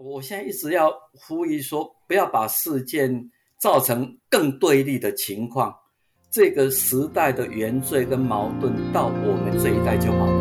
我现在一直要呼吁说，不要把事件造成更对立的情况。这个时代的原罪跟矛盾到我们这一代就好了。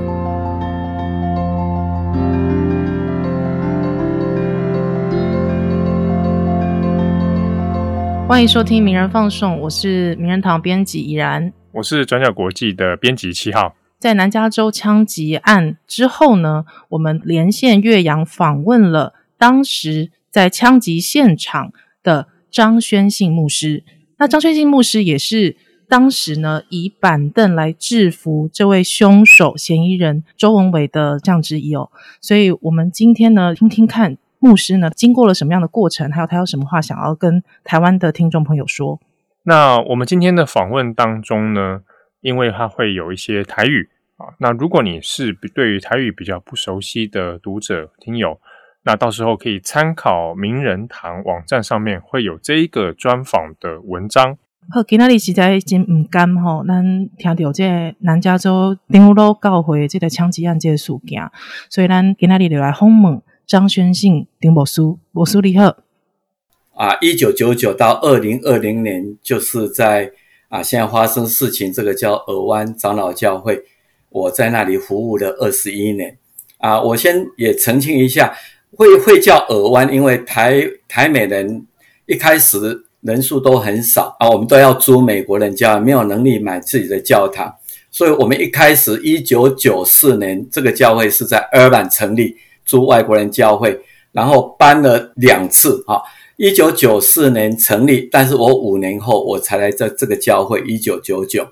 欢迎收听《名人放送》，我是名人堂编辑怡然，我是转角国际的编辑七号。在南加州枪击案之后呢，我们连线岳阳访问了。当时在枪击现场的张宣信牧师，那张宣信牧师也是当时呢以板凳来制服这位凶手嫌疑人周文伟的这样之一哦。所以，我们今天呢听听看牧师呢经过了什么样的过程，还有他有什么话想要跟台湾的听众朋友说。那我们今天的访问当中呢，因为他会有一些台语啊，那如果你是对于台语比较不熟悉的读者听友。那到时候可以参考名人堂网站上面会有这一个专访的文章。好，今仔日实在真唔甘吼，咱听到这南加州丁路教会这个枪击案这个事件，所以咱今仔日就来访问张宣信丁牧师，牧师你好。啊，一九九九到二零二零年，就是在啊现在发生事情，这个叫尔湾长老教会，我在那里服务了二十一年。啊，我先也澄清一下。会会叫尔湾，因为台台美人一开始人数都很少啊，我们都要租美国人教，没有能力买自己的教堂，所以我们一开始一九九四年这个教会是在尔湾成立，租外国人教会，然后搬了两次啊，一九九四年成立，但是我五年后我才来这这个教会，一九九九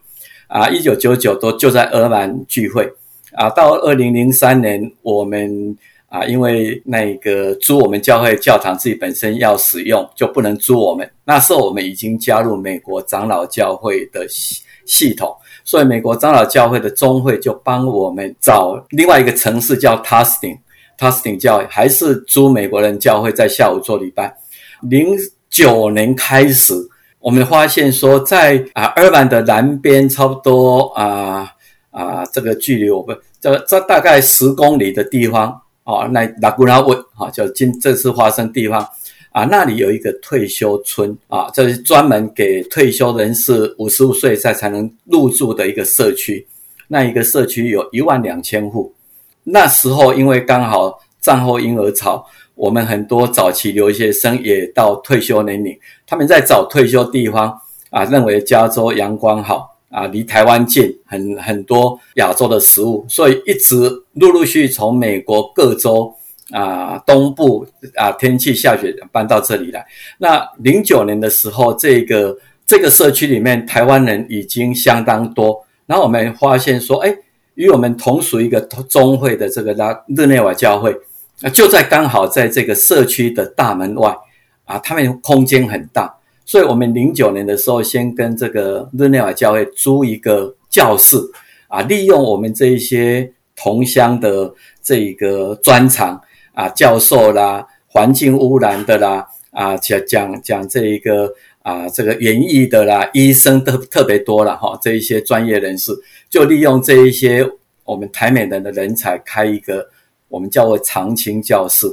啊，一九九九都就在尔湾聚会啊，到二零零三年我们。啊，因为那个租我们教会教堂自己本身要使用，就不能租我们。那时候我们已经加入美国长老教会的系系统，所以美国长老教会的中会就帮我们找另外一个城市叫 Tustin，Tustin 教会还是租美国人教会，在下午做礼拜。零九年开始，我们发现说，在啊二万的南边，差不多啊啊这个距离我们这这大概十公里的地方。哦，那拉古拉温，哈，就今这次发生地方啊，那里有一个退休村啊，这是专门给退休人士五十五岁才才能入住的一个社区。那一个社区有一万两千户。那时候因为刚好战后婴儿潮，我们很多早期留学生也到退休年龄，他们在找退休地方啊，认为加州阳光好。啊，离台湾近，很很多亚洲的食物，所以一直陆陆续续从美国各州啊东部啊天气下雪搬到这里来。那零九年的时候，这个这个社区里面台湾人已经相当多。然后我们发现说，哎，与我们同属一个中会的这个拉日内瓦教会，啊，就在刚好在这个社区的大门外啊，他们空间很大。所以，我们零九年的时候，先跟这个日内瓦教会租一个教室，啊，利用我们这一些同乡的这个专长，啊，教授啦，环境污染的啦，啊，讲讲讲这一个啊，这个园艺的啦，医生都特别多了哈，这一些专业人士，就利用这一些我们台美人的人才，开一个我们叫做常青教室。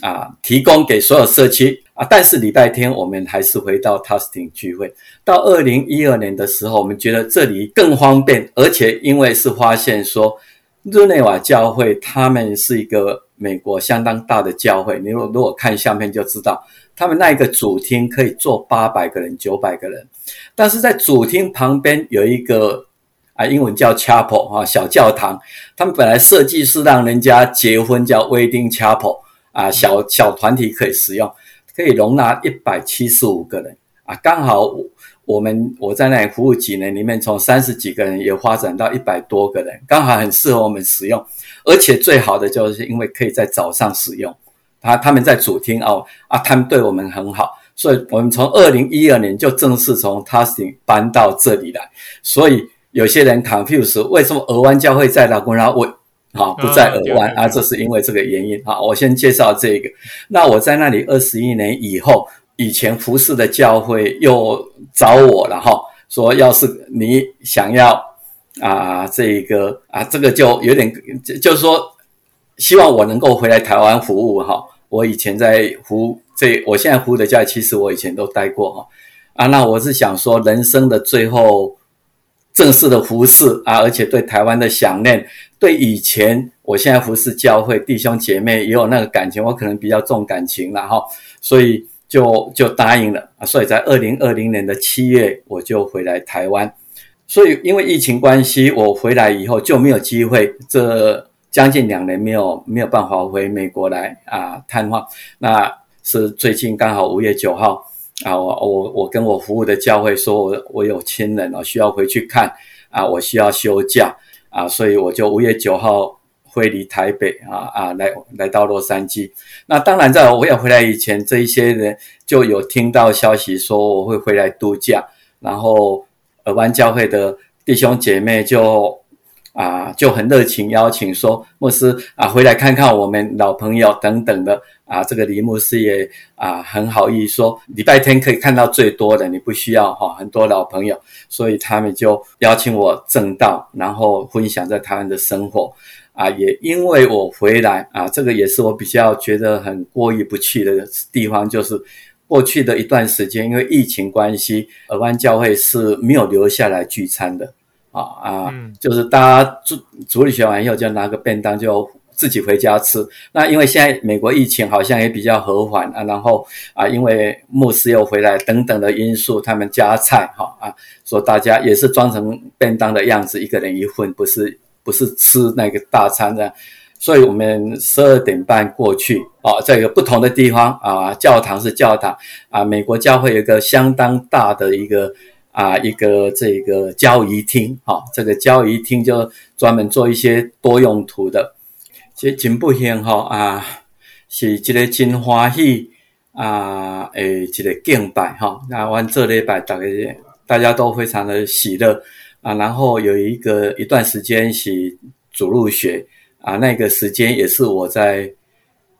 啊，提供给所有社区啊，但是礼拜天我们还是回到 Tustin 聚会。到二零一二年的时候，我们觉得这里更方便，而且因为是发现说，日内瓦教会他们是一个美国相当大的教会，你如果如果看相片就知道，他们那一个主厅可以坐八百个人、九百个人，但是在主厅旁边有一个啊，英文叫 chapel 啊，小教堂，他们本来设计是让人家结婚叫 wedding chapel。啊，小小团体可以使用，可以容纳一百七十五个人啊，刚好我我们我在那里服务几年，里面从三十几个人也发展到一百多个人，刚好很适合我们使用。而且最好的就是因为可以在早上使用，他他们在主厅哦啊，他们对我们很好，所以我们从二零一二年就正式从 Tustin 搬到这里来。所以有些人 confuse 为什么俄湾教会在拉古拉我。好，不在耳湾啊，这是因为这个原因。啊，我先介绍这个。那我在那里二十一年以后，以前服侍的教会又找我了哈，说要是你想要啊，这个啊，这个就有点，就是说希望我能够回来台湾服务哈。我以前在服这，我现在服的教会，其实我以前都待过哈。啊，那我是想说，人生的最后正式的服侍啊，而且对台湾的想念，对以前我现在服侍教会弟兄姐妹也有那个感情，我可能比较重感情了哈，所以就就答应了啊。所以在二零二零年的七月，我就回来台湾。所以因为疫情关系，我回来以后就没有机会，这将近两年没有没有办法回美国来啊探望。那是最近刚好五月九号。啊，我我我跟我服务的教会说，我我有亲人哦，需要回去看啊，我需要休假啊，所以我就五月九号飞离台北啊啊，来来到洛杉矶。那当然，在我要回来以前，这一些人就有听到消息说我会回来度假，然后尔湾教会的弟兄姐妹就。啊，就很热情邀请说，牧师啊，回来看看我们老朋友等等的啊。这个李牧师也啊很好意说，礼拜天可以看到最多的，你不需要哈，很多老朋友，所以他们就邀请我正道，然后分享在台湾的生活啊。也因为我回来啊，这个也是我比较觉得很过意不去的地方，就是过去的一段时间，因为疫情关系，尔湾教会是没有留下来聚餐的。啊啊，就是大家主主理学完以后，就拿个便当就自己回家吃。那因为现在美国疫情好像也比较和缓啊，然后啊，因为牧师又回来等等的因素，他们加菜哈啊，说大家也是装成便当的样子，一个人一份，不是不是吃那个大餐的。所以我们十二点半过去啊，在一个不同的地方啊，教堂是教堂啊，美国教会有一个相当大的一个。啊，一个这个交易厅，哈，这个交易厅就专门做一些多用途的，这真不幸哈啊，是一个真欢喜啊，诶，一个敬拜哈。那完这礼拜大概大家都非常的喜乐啊，然后有一个一段时间是主入学啊，那个时间也是我在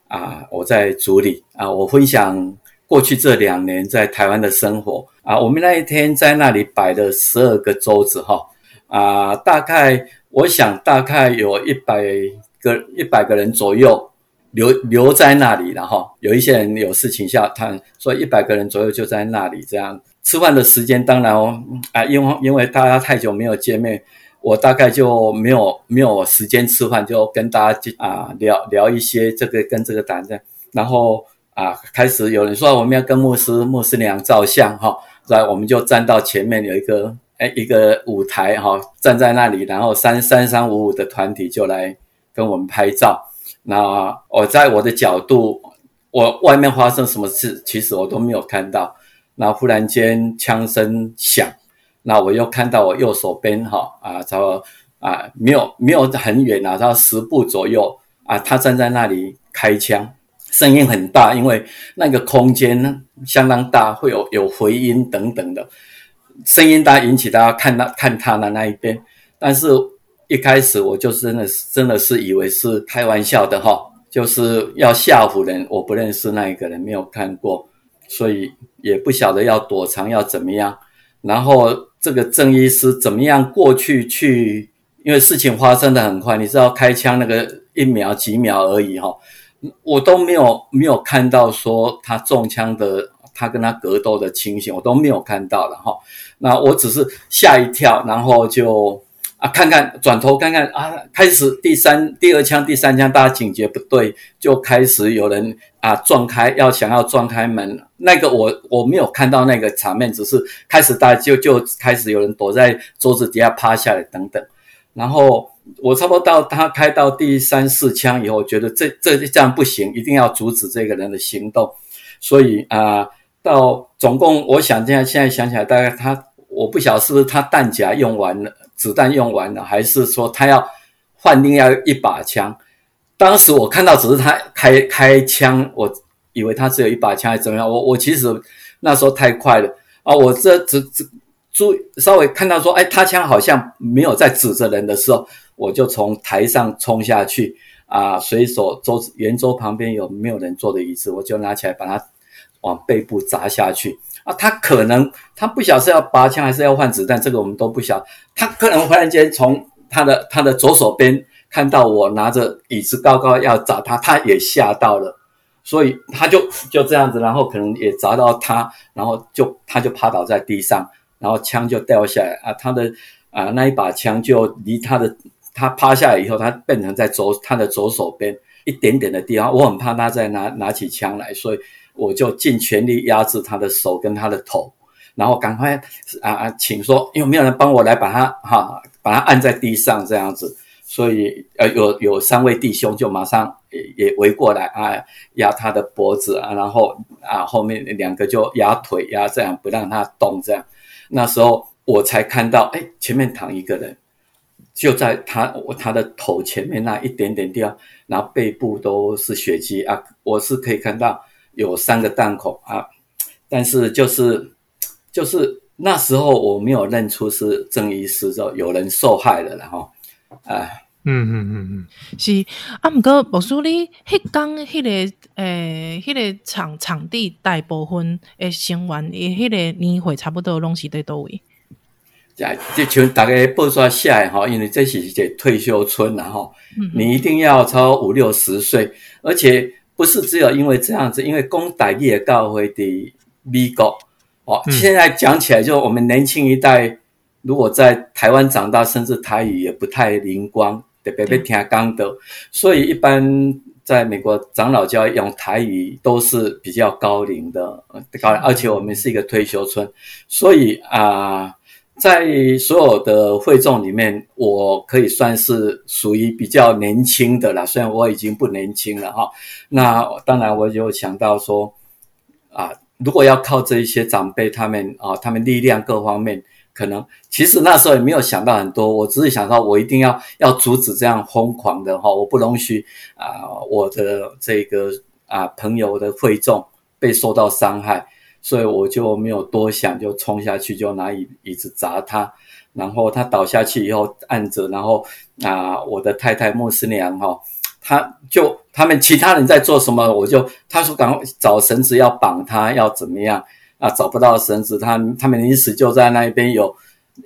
啊，我在主里啊，我分享过去这两年在台湾的生活。啊，我们那一天在那里摆了十二个桌子哈，啊，大概我想大概有一百个一百个人左右留留在那里了哈，有一些人有事情下谈，所以一百个人左右就在那里这样。吃饭的时间，当然哦，啊，因为因为大家太久没有见面，我大概就没有没有时间吃饭，就跟大家啊聊聊一些这个跟这个谈的，然后啊开始有人说我们要跟牧师牧师娘照相哈。来，我们就站到前面有一个哎一个舞台哈，站在那里，然后三三三五五的团体就来跟我们拍照。那我在我的角度，我外面发生什么事，其实我都没有看到。那忽然间枪声响，那我又看到我右手边哈啊，他啊没有没有很远啊，到十步左右啊，他站在那里开枪。声音很大，因为那个空间相当大，会有有回音等等的声音大，引起大家看到看他的那一边。但是一开始我就真的是真的是以为是开玩笑的哈，就是要吓唬人。我不认识那一个人，没有看过，所以也不晓得要躲藏要怎么样。然后这个郑医师怎么样过去去？因为事情发生的很快，你知道开枪那个一秒几秒而已哈。我都没有没有看到说他中枪的，他跟他格斗的情形，我都没有看到了哈。那我只是吓一跳，然后就啊看看转头看看啊，开始第三第二枪第三枪，大家警觉不对，就开始有人啊撞开要想要撞开门，那个我我没有看到那个场面，只是开始大家就就开始有人躲在桌子底下趴下来等等，然后。我差不多到他开到第三四枪以后，觉得这这这样不行，一定要阻止这个人的行动。所以啊，到总共我想这样，现在想起来，大概他我不晓得是不是他弹夹用完了，子弹用完了，还是说他要换另外一把枪。当时我看到只是他开开枪，我以为他只有一把枪，还怎么样？我我其实那时候太快了啊，我这只只注稍微看到说，哎，他枪好像没有在指着人的时候。我就从台上冲下去啊，随手桌圆桌旁边有没有人坐的椅子，我就拿起来把它往背部砸下去啊。他可能他不晓是要拔枪还是要换子弹，这个我们都不晓。他可能忽然间从他的他的左手边看到我拿着椅子高高要砸他，他也吓到了，所以他就就这样子，然后可能也砸到他，然后就他就趴倒在地上，然后枪就掉下来啊，他的啊那一把枪就离他的他趴下来以后，他变成在左他的左手边一点点的地方，我很怕他再拿拿起枪来，所以我就尽全力压制他的手跟他的头，然后赶快啊啊，请说，因为没有人帮我来把他哈把他按在地上这样子。所以，呃，有有三位弟兄就马上也也围过来啊，压他的脖子啊，然后啊，后面两个就压腿压，这样不让他动，这样。那时候我才看到，哎，前面躺一个人，就在他我他的头前面那一点点地方，然后背部都是血迹啊，我是可以看到有三个弹孔啊，但是就是就是那时候我没有认出是郑医师，就有人受害了，然后。哎，嗯嗯嗯嗯，是啊，毋过牧师你迄讲迄个诶，迄个场场地大部分诶成员诶，迄个年会差不多拢是在倒位。啊，就像大家报出来写诶吼，因为这是一个退休村然后你一定要超五六十岁，而且不是只有因为这样子，因为公大业教会的美国哦，现在讲起来就我们年轻一代。如果在台湾长大，甚至台语也不太灵光，特别被听讲的，所以一般在美国长老教用台语都是比较高龄的高，而且我们是一个退休村，所以啊，在所有的会众里面，我可以算是属于比较年轻的啦。虽然我已经不年轻了哈，那当然我就想到说啊，如果要靠这一些长辈他们啊，他们力量各方面。可能其实那时候也没有想到很多，我只是想到我一定要要阻止这样疯狂的哈，我不容许啊我的这个啊朋友的会众被受到伤害，所以我就没有多想，就冲下去就拿椅椅子砸他，然后他倒下去以后按着，然后啊我的太太穆斯娘哈，他就他们其他人在做什么，我就他说赶快找绳子要绑他，要怎么样。啊，找不到绳子，他他们临时就在那边有，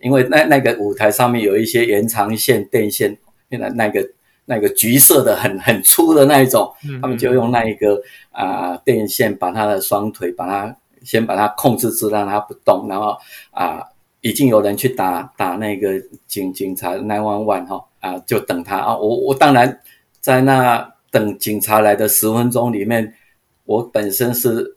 因为那那个舞台上面有一些延长线电线，现在那个那个橘色的很很粗的那一种，他们就用那一个啊电线把他的双腿把他先把他控制住，让他不动，然后啊已经有人去打打那个警警察 nine one one 哈啊就等他啊，我我当然在那等警察来的十分钟里面，我本身是。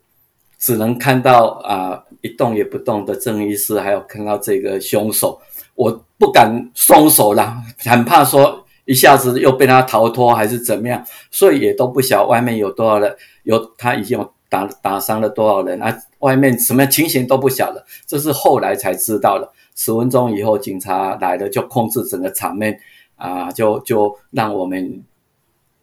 只能看到啊一动也不动的郑医师，还有看到这个凶手，我不敢松手了，很怕说一下子又被他逃脱还是怎么样，所以也都不晓外面有多少人，有他已经有打打伤了多少人啊，外面什么情形都不晓得，这是后来才知道的。十分钟以后警察来了，就控制整个场面啊，就就让我们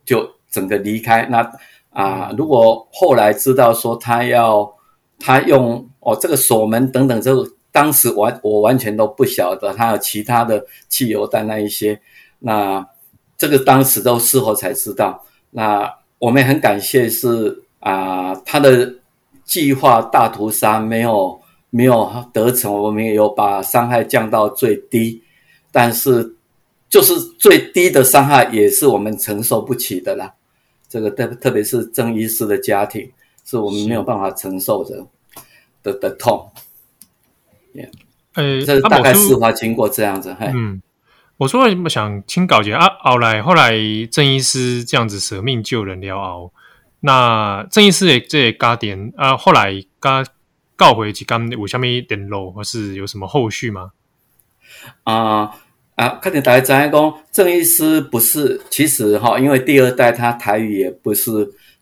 就整个离开那。啊，如果后来知道说他要他用哦这个锁门等等，这个当时完我完全都不晓得他有其他的汽油弹那一些，那这个当时都事后才知道。那我们很感谢是啊他的计划大屠杀没有没有得逞，我们也有把伤害降到最低，但是就是最低的伤害也是我们承受不起的啦。这个特特别是郑医师的家庭，是我们没有办法承受的的的痛。呃，这大概事发经过这样子。嗯，我说我想请告诫啊，后来后来郑医师这样子舍命救人了后，那郑义师的这家点啊，后来刚告回几刚有下面一点漏，或是有什么后续吗？啊。啊，看见大家讲讲，郑义师不是，其实哈，因为第二代他台语也不是，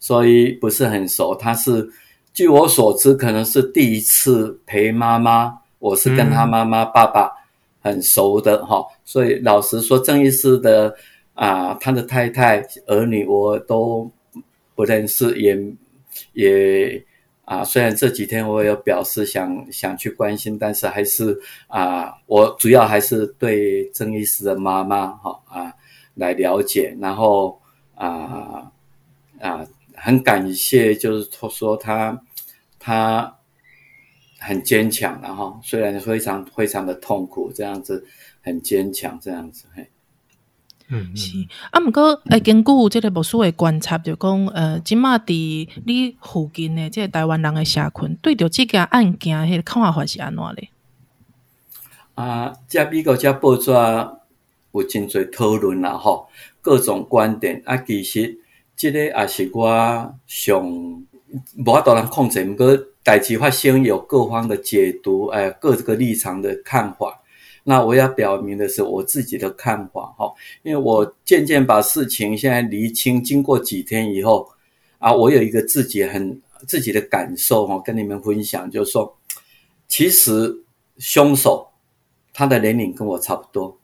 所以不是很熟。他是据我所知，可能是第一次陪妈妈，我是跟他妈妈、爸爸很熟的哈。所以老实说，郑义师的啊，他的太太、儿女我都不认识，也也。啊，虽然这几天我有表示想想去关心，但是还是啊，我主要还是对曾医师的妈妈哈啊来了解，然后啊啊很感谢，就是他说他他很坚强，然后虽然非常非常的痛苦，这样子很坚强，这样子嘿。嗯，是啊，毋过诶，根据即个牧师诶观察，就讲呃，即马伫你附近诶，即个台湾人诶社群，对着即件案件迄个看法是安怎咧？啊，遮美国遮报纸有真侪讨论啦，吼，各种观点啊，其实即个也是我上无法度人控制，毋过代志发生有各方的解读，哎，各个立场的看法。那我要表明的是我自己的看法，哈，因为我渐渐把事情现在厘清，经过几天以后，啊，我有一个自己很自己的感受，哈，跟你们分享，就是说，其实凶手他的年龄跟我差不多，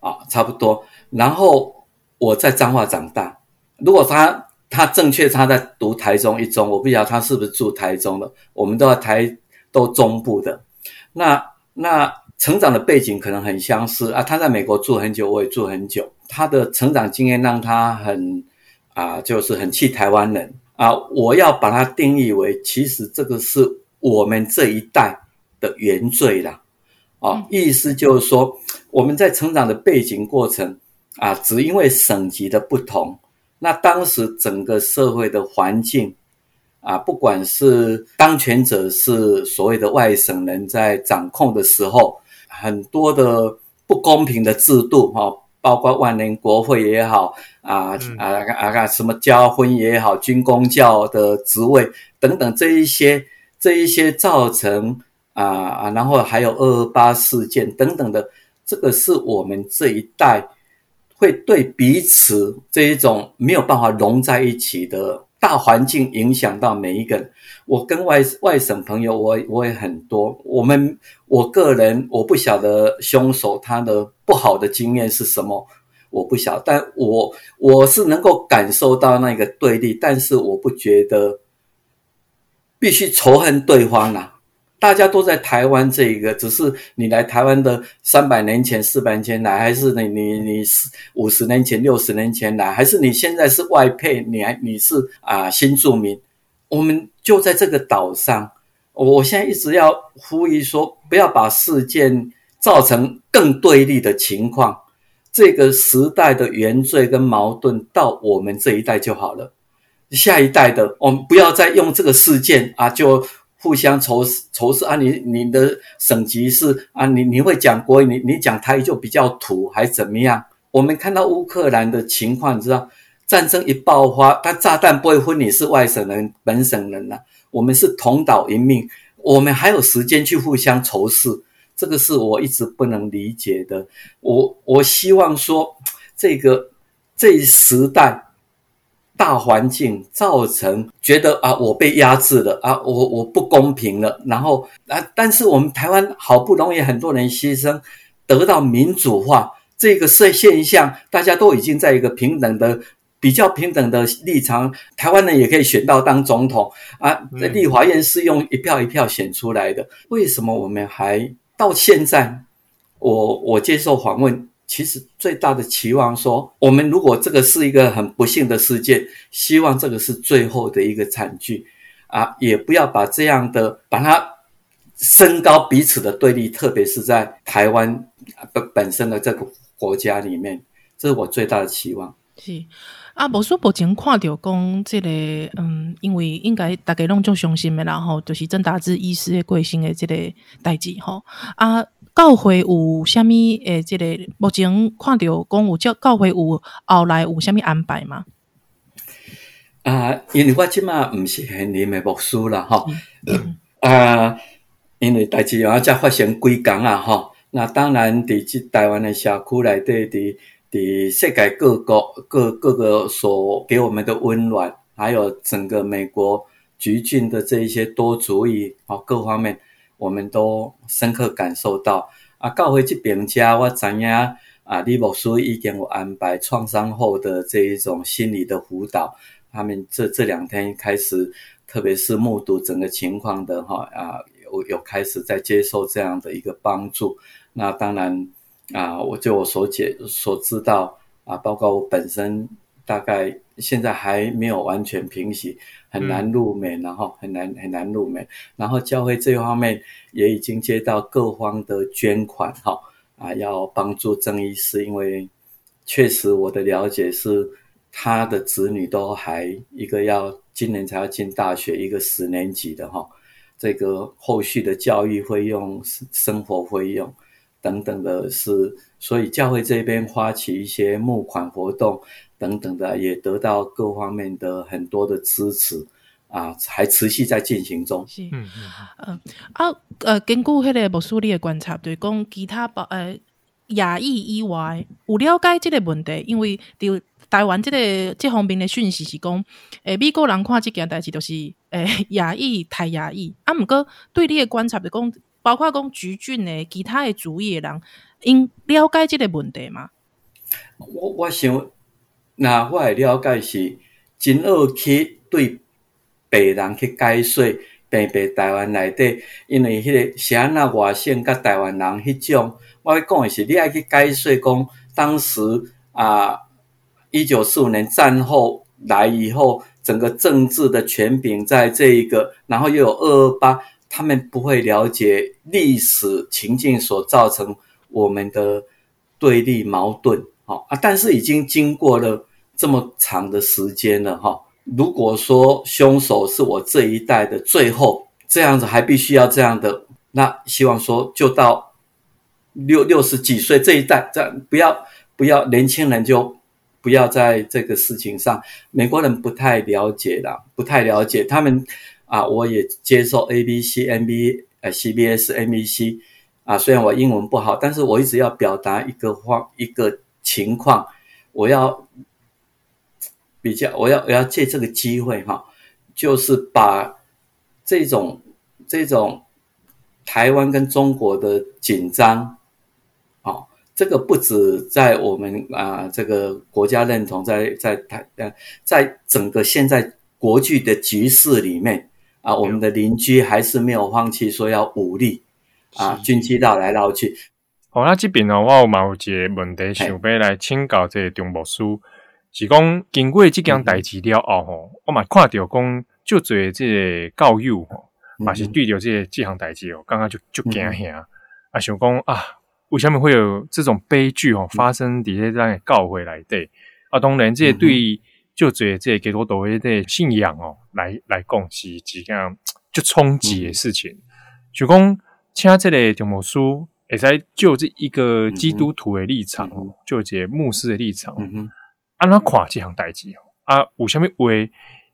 啊，差不多。然后我在彰化长大，如果他他正确他在读台中一中，我不晓得他是不是住台中的，我们都在台都中部的，那那。成长的背景可能很相似啊，他在美国住很久，我也住很久。他的成长经验让他很啊，就是很气台湾人啊。我要把它定义为，其实这个是我们这一代的原罪啦。啊，意思就是说，我们在成长的背景过程啊，只因为省级的不同，那当时整个社会的环境啊，不管是当权者是所谓的外省人在掌控的时候。很多的不公平的制度，哈，包括万年国会也好，啊啊啊什么交婚也好，军公教的职位等等，这一些这一些造成啊啊，然后还有二二八事件等等的，这个是我们这一代会对彼此这一种没有办法融在一起的。大环境影响到每一个人。我跟外外省朋友，我我也很多。我们我个人我不晓得凶手他的不好的经验是什么，我不晓。但我我是能够感受到那个对立，但是我不觉得必须仇恨对方啊。大家都在台湾，这一个只是你来台湾的三百年前、四百年前来，还是你你你是五十年前、六十年前来，还是你现在是外配，你还你是啊新住民？我们就在这个岛上，我现在一直要呼吁说，不要把事件造成更对立的情况。这个时代的原罪跟矛盾到我们这一代就好了，下一代的我们不要再用这个事件啊就。互相仇仇视啊！你你的省级是啊，你你会讲国语，你你讲台语就比较土，还怎么样？我们看到乌克兰的情况，你知道，战争一爆发，它炸弹不会分你是外省人、本省人了，我们是同岛一命，我们还有时间去互相仇视，这个是我一直不能理解的。我我希望说，这个这一时代。大环境造成觉得啊，我被压制了啊，我我不公平了。然后啊，但是我们台湾好不容易很多人牺牲，得到民主化这个现现象，大家都已经在一个平等的、比较平等的立场，台湾人也可以选到当总统啊。立法院是用一票一票选出来的，为什么我们还到现在？我我接受访问。其实最大的期望说，我们如果这个是一个很不幸的事件，希望这个是最后的一个惨剧，啊，也不要把这样的把它升高彼此的对立，特别是在台湾本本身的这个国家里面，这是我最大的期望。是啊，无说目前看到讲即个，嗯，因为应该大家拢足伤心的，然后就是郑达志医师的贵姓的即个代志吼啊。教会有虾米诶？即个目前看到讲有教教会有后来有虾米安排吗？啊，因为我即马毋是现任的牧师啦，吼啊，因为代志啊，才发生几工啊，吼。那当然，伫即台湾的社区内底，伫伫世界各国各各个所给我们的温暖，还有整个美国橘郡的这一些多主义啊，各方面。我们都深刻感受到啊，教会这边家我知影啊，李博士已经有安排创伤后的这一种心理的辅导。他们这这两天开始，特别是目睹整个情况的哈啊，有有开始在接受这样的一个帮助。那当然啊，我就我所解所知道啊，包括我本身大概现在还没有完全平息。很难入门，然后很难很难入美，然后教会这方面也已经接到各方的捐款，哈啊，要帮助郑医师，因为确实我的了解是，他的子女都还一个要今年才要进大学，一个十年级的哈，这个后续的教育费用、生活费用等等的是，所以教会这边发起一些募款活动等等的，也得到各方面的很多的支持。啊，还持续在进行中。是，嗯嗯，啊，呃，根据迄个牧师你的观察，对讲其他包呃亚裔以外，有了解这个问题，因为伫台湾这个这方面的讯息是讲，诶，美国人看这件代志就是诶亚裔太亚裔，啊，毋过对你的观察，就讲包括讲橘郡的其他的主业人，因了解这个问题吗？我我想，那我的了解是真恶去对。白人去解说，平白台湾内底，因为迄个是安那外省甲台湾人迄种，我要讲的是，你爱去解说讲，当时啊，一九四五年战后来以后，整个政治的权柄在这一个，然后又有二二八，他们不会了解历史情境所造成我们的对立矛盾，好啊，但是已经经过了这么长的时间了，哈。如果说凶手是我这一代的最后这样子，还必须要这样的，那希望说就到六六十几岁这一代，这不要不要年轻人就不要在这个事情上，美国人不太了解的，不太了解他们啊，我也接受 A B C N B 呃 C B S N B C 啊，虽然我英文不好，但是我一直要表达一个话一个情况，我要。比较，我要我要借这个机会哈，就是把这种这种台湾跟中国的紧张，哦，这个不止在我们啊这个国家认同，在在台呃，在整个现在国际的局势里面啊，我们的邻居还是没有放弃说要武力啊，军机绕来绕去。好，那这边呢，我有某一个问题想要来请教这个中牧师。是讲经过即件代志了后吼，我嘛看到讲就侪即个教友吼，嘛是对着即个即项代志哦，刚刚就就惊吓啊，想讲啊，为什么会有这种悲剧哦发生伫咧咱教会内底？啊？当然，这对就这这个基督徒的信仰哦，来来讲是一件就冲击的事情。就讲请这个张牧师会使就这一个基督徒的立场，就这牧师的立场。安怎看这项代志啊？有虾米话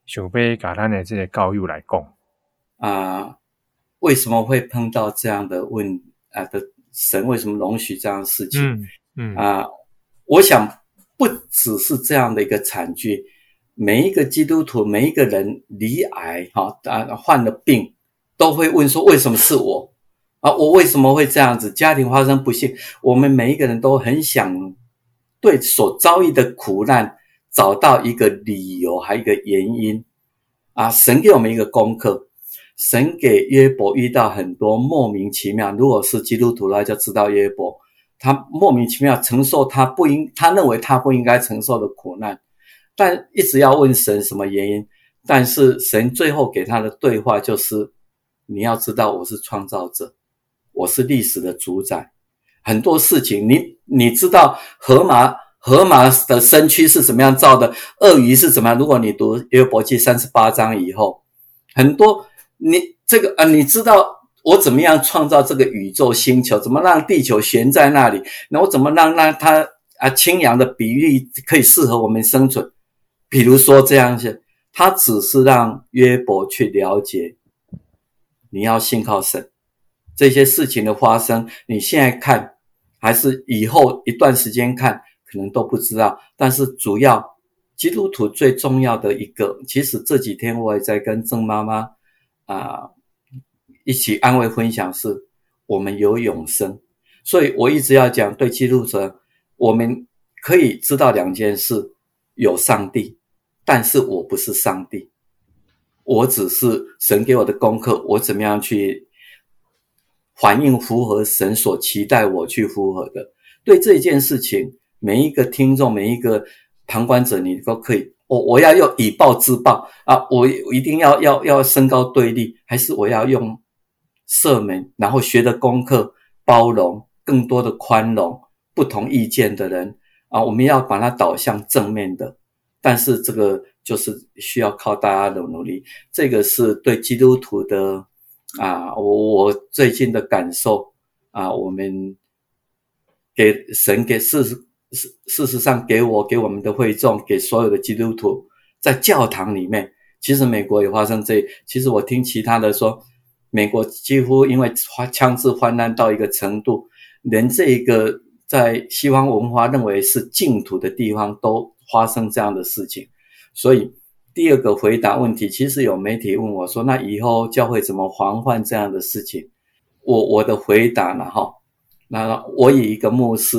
想要甲咱的这个教育来讲啊？为什么会碰到这样的问啊？的神为什么容许这样的事情？嗯嗯啊，我想不只是这样的一个惨剧，每一个基督徒，每一个人离癌哈啊患了病，都会问说为什么是我啊？我为什么会这样子？家庭发生不幸，我们每一个人都很想。对所遭遇的苦难找到一个理由，还有一个原因啊！神给我们一个功课，神给约伯遇到很多莫名其妙。如果是基督徒那就知道约伯，他莫名其妙承受他不应，他认为他不应该承受的苦难，但一直要问神什么原因。但是神最后给他的对话就是：你要知道，我是创造者，我是历史的主宰。很多事情，你你知道河马河马的身躯是怎么样造的？鳄鱼是怎么样？如果你读约伯记三十八章以后，很多你这个啊，你知道我怎么样创造这个宇宙星球？怎么让地球悬在那里？那我怎么让让它啊清扬的比例可以适合我们生存？比如说这样子，他只是让约伯去了解，你要信靠神，这些事情的发生，你现在看。还是以后一段时间看，可能都不知道。但是主要基督徒最重要的一个，其实这几天我也在跟郑妈妈啊一起安慰分享，是我们有永生。所以我一直要讲，对基督徒，我们可以知道两件事：有上帝，但是我不是上帝，我只是神给我的功课，我怎么样去。反应符合神所期待我去符合的，对这件事情，每一个听众，每一个旁观者，你都可以，我我要用以暴制暴啊，我一定要要要升高对立，还是我要用赦免，然后学的功课，包容更多的宽容不同意见的人啊，我们要把它导向正面的。但是这个就是需要靠大家的努力，这个是对基督徒的啊，我我最近的感受啊，我们给神给事实事事实上给我给我们的会众给所有的基督徒在教堂里面，其实美国也发生这，其实我听其他的说，美国几乎因为枪支泛滥到一个程度，连这一个在西方文化认为是净土的地方都。发生这样的事情，所以第二个回答问题，其实有媒体问我说：“那以后教会怎么防范这样的事情？”我我的回答呢？哈，那我以一个牧师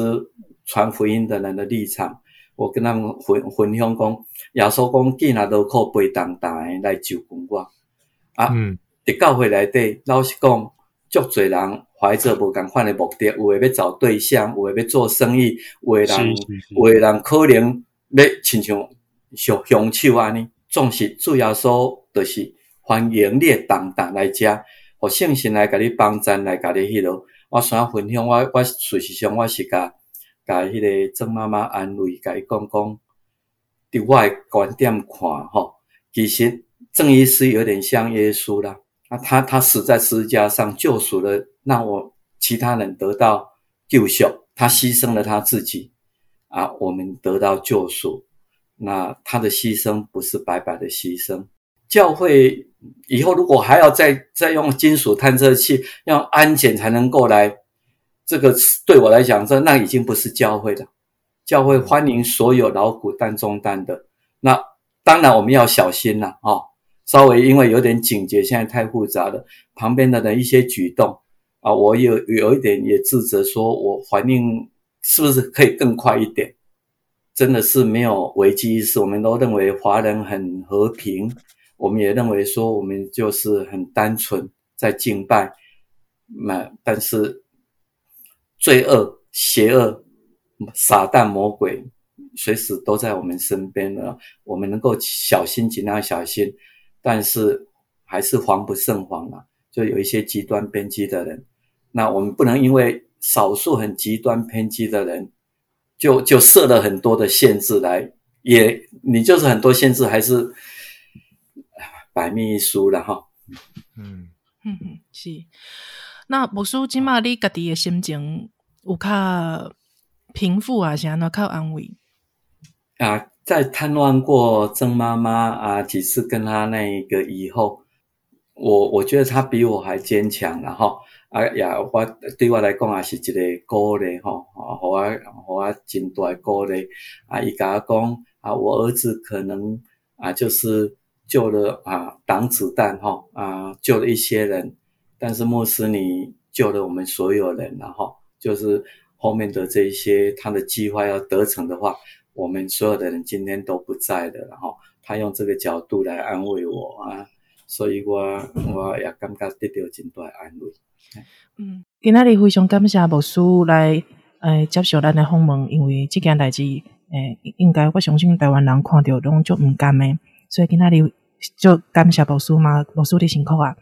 传福音的人的立场，我跟他们分分享讲，耶稣讲，见啊都靠背当当来救公我啊。嗯，伫教会内底，老实讲，足侪人怀着无共款的目的，有诶要找对象，有诶要做生意，有诶人，有诶人可能。要亲像像凶手安尼，总是主要说就是欢迎你当当来遮，互信心来甲你帮赞来甲你迄落。我想分享，我我事实上我是甲甲迄个郑妈妈安慰，甲伊讲讲，伫我诶观点看吼，其实郑医师有点像耶稣啦。啊，他他死在十字架上救赎了，让我其他人得到救赎，他牺牲了他自己。啊，我们得到救赎，那他的牺牲不是白白的牺牲。教会以后如果还要再再用金属探测器、用安检才能够来，这个对我来讲，这那已经不是教会了。教会欢迎所有劳苦担重担的。那当然我们要小心了啊，稍微因为有点警觉，现在太复杂了。旁边的人一些举动啊，我有有一点也自责，说我反应。是不是可以更快一点？真的是没有危机意识，我们都认为华人很和平，我们也认为说我们就是很单纯在敬拜。那但是罪恶、邪恶、撒旦、魔鬼随时都在我们身边呢。我们能够小心，尽量小心，但是还是防不胜防啊！就有一些极端偏激的人，那我们不能因为。少数很极端偏激的人，就就设了很多的限制来，也你就是很多限制还是百密一疏了哈。嗯嗯嗯，是。那牧师，今嘛你家己的心情有较平复啊，是安怎较安慰？啊，在探望过曾妈妈啊几次，跟她那一个以后，我我觉得她比我还坚强了哈。啊，也我对我来讲也是一个鼓励吼，啊，互我互我真大鼓励。啊，伊甲我讲，啊，我儿子可能啊，就是救了啊，挡子弹吼，啊，救了一些人，但是莫斯你救了我们所有人，然后就是后面的这一些他的计划要得逞的话，我们所有的人今天都不在的，然后他用这个角度来安慰我啊，所以我我也感觉得到真大安慰。嗯，今仔日非常感谢牧师来诶接受咱的访问，因为这件代志诶，应该我相信台湾人看到拢就毋甘诶，所以今仔日就感谢牧师嘛，牧师的辛苦啊。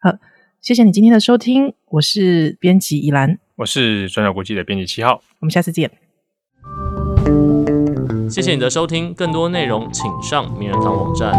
好，谢谢你今天的收听，我是编辑依兰，我是转角国际的编辑七号，我们下次见。谢谢你的收听，更多内容请上名人堂网站。